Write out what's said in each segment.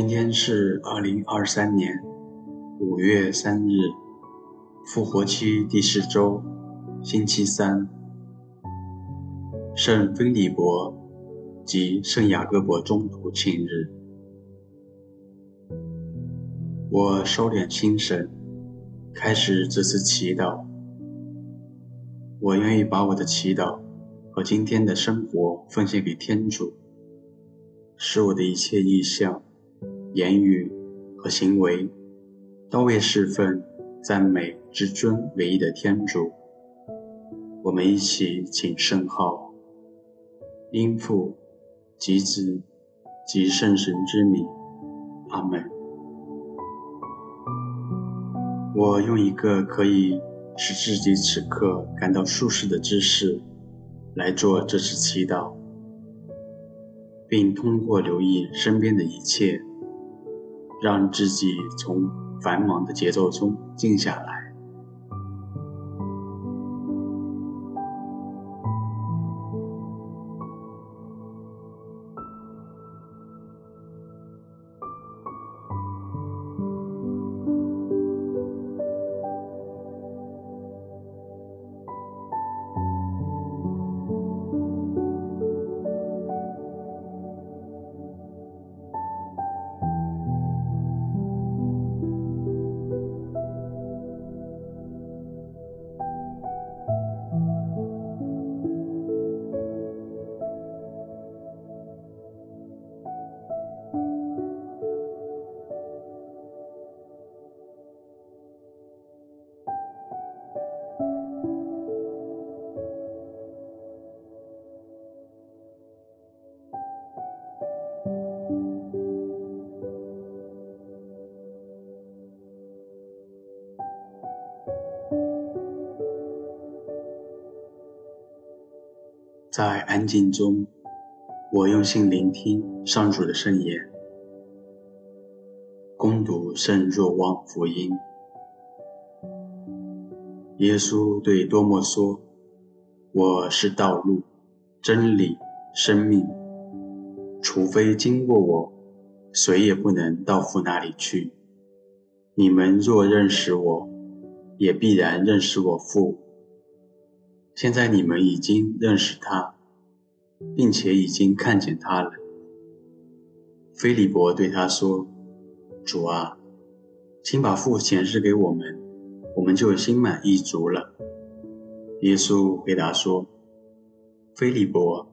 今天是二零二三年五月三日，复活期第四周，星期三。圣腓利伯及圣雅各伯中途庆日。我收敛心神，开始这次祈祷。我愿意把我的祈祷和今天的生活奉献给天主，使我的一切意向。言语和行为都为侍奉、赞美至尊唯一的天主。我们一起请圣号，因父及子及圣神之名，阿门。我用一个可以使自己此刻感到舒适的姿势来做这次祈祷，并通过留意身边的一切。让自己从繁忙的节奏中静下来。在安静中，我用心聆听上主的圣言，攻读圣若望福音。耶稣对多默说：“我是道路、真理、生命，除非经过我，谁也不能到父那里去。你们若认识我，也必然认识我父。”现在你们已经认识他，并且已经看见他了。菲利伯对他说：“主啊，请把父显示给我们，我们就心满意足了。”耶稣回答说：“菲利伯，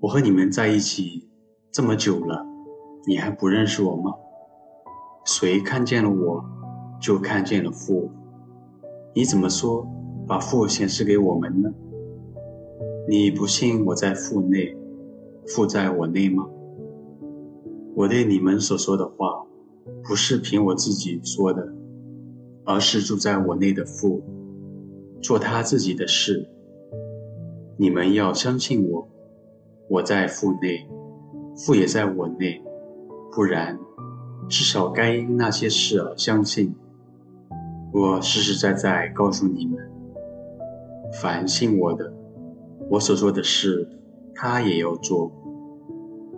我和你们在一起这么久了，你还不认识我吗？谁看见了我，就看见了父。你怎么说？”把父显示给我们呢？你不信我在父内，父在我内吗？我对你们所说的话，不是凭我自己说的，而是住在我内的父，做他自己的事。你们要相信我，我在父内，父也在我内，不然，至少该因那些事而相信。我实实在在告诉你们。凡信我的，我所做的事，他也要做，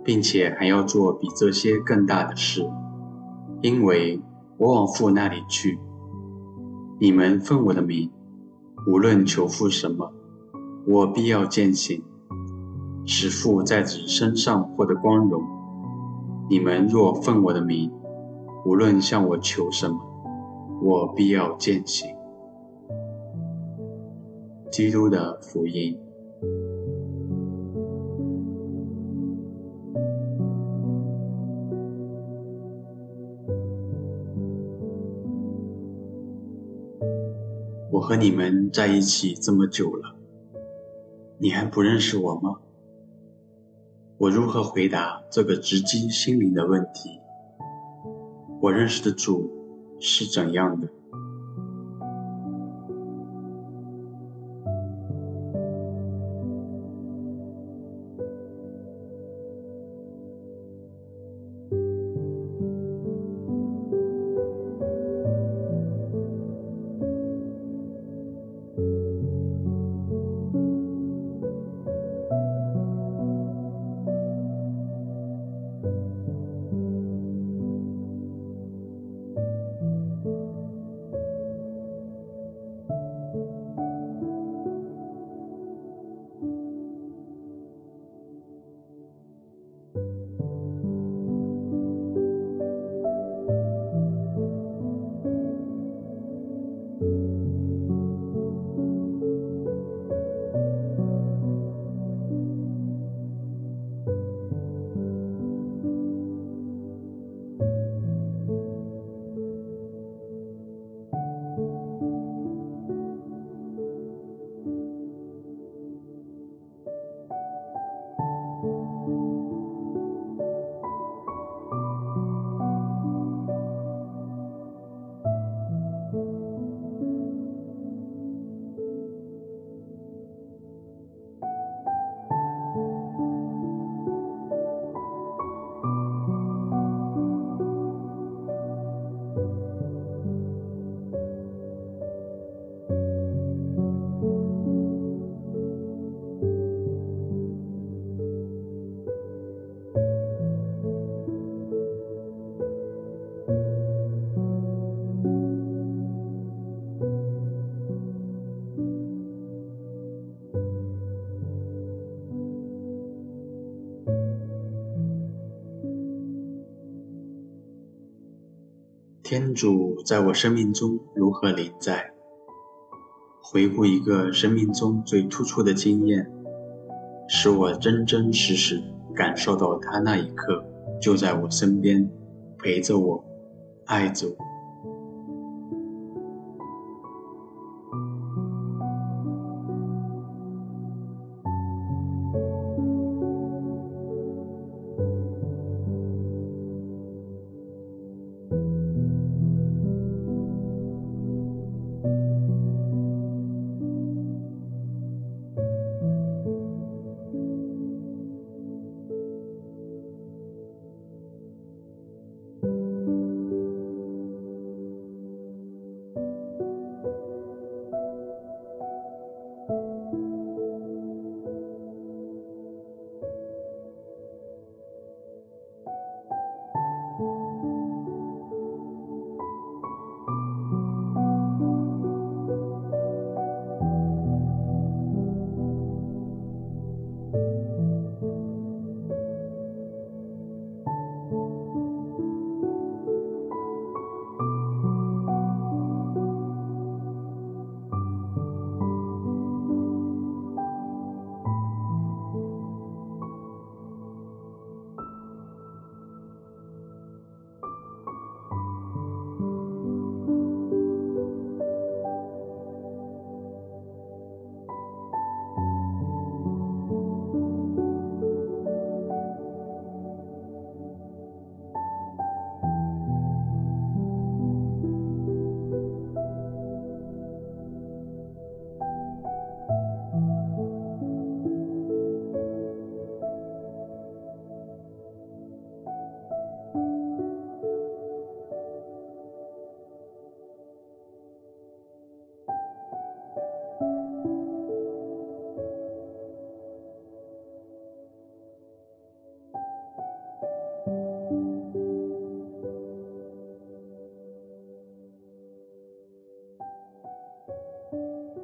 并且还要做比这些更大的事，因为我往父那里去。你们奉我的名，无论求父什么，我必要践行，使父在子身上获得光荣。你们若奉我的名，无论向我求什么，我必要践行。基督的福音。我和你们在一起这么久了，你还不认识我吗？我如何回答这个直击心灵的问题？我认识的主是怎样的。天主在我生命中如何临在？回顾一个生命中最突出的经验，使我真真实实感受到他那一刻就在我身边，陪着我，爱着我。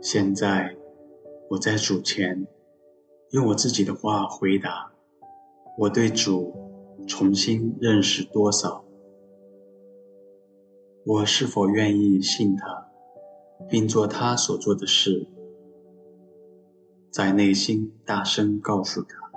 现在，我在主前，用我自己的话回答：我对主重新认识多少？我是否愿意信他，并做他所做的事？在内心大声告诉他。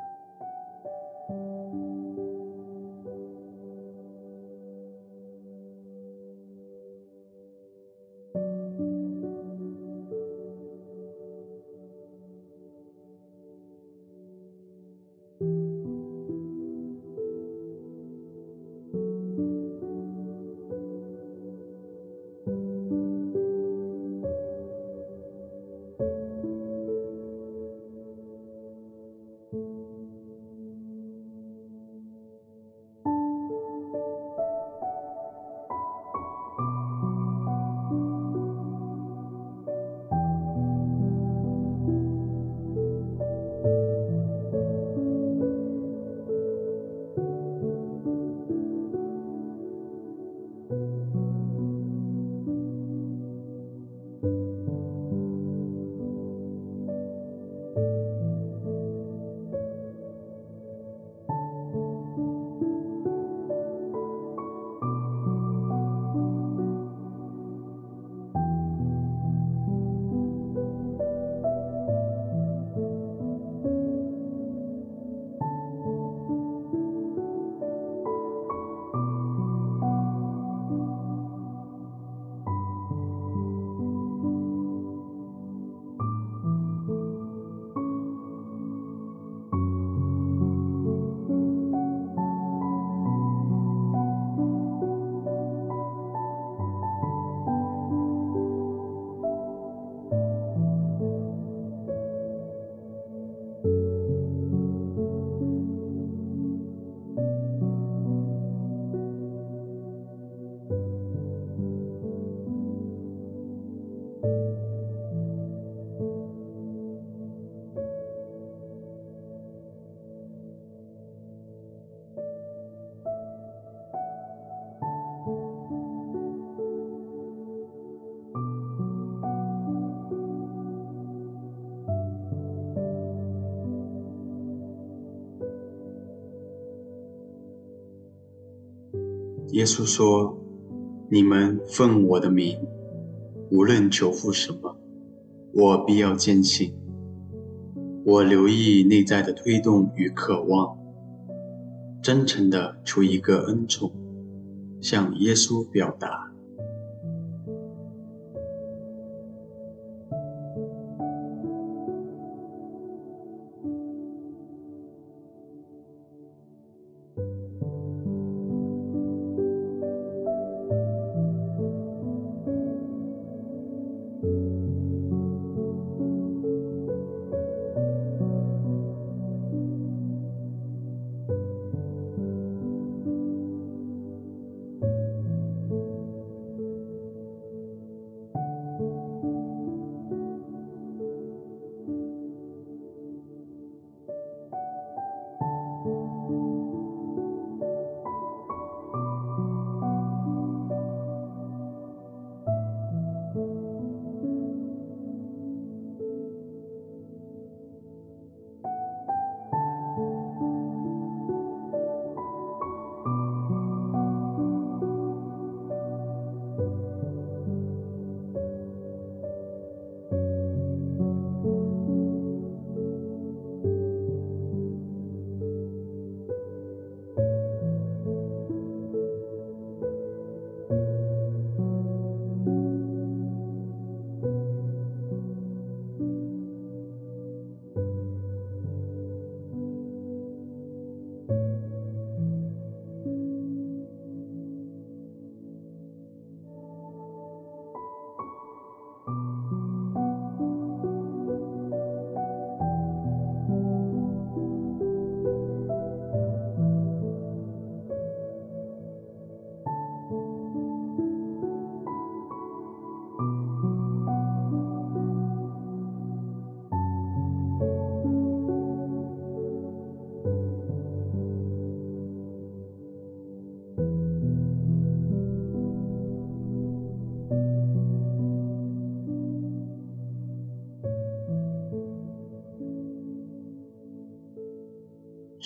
耶稣说：“你们奉我的名，无论求父什么，我必要践行。”我留意内在的推动与渴望，真诚的求一个恩宠，向耶稣表达。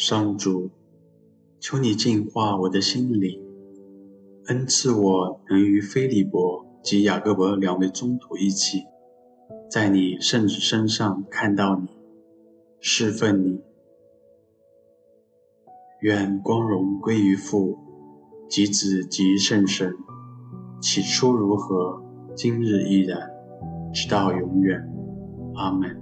上主，求你净化我的心灵，恩赐我能与菲利伯及雅各伯两位宗徒一起，在你圣子身上看到你，侍奉你。愿光荣归于父及子及圣神，起初如何，今日依然，直到永远。阿门。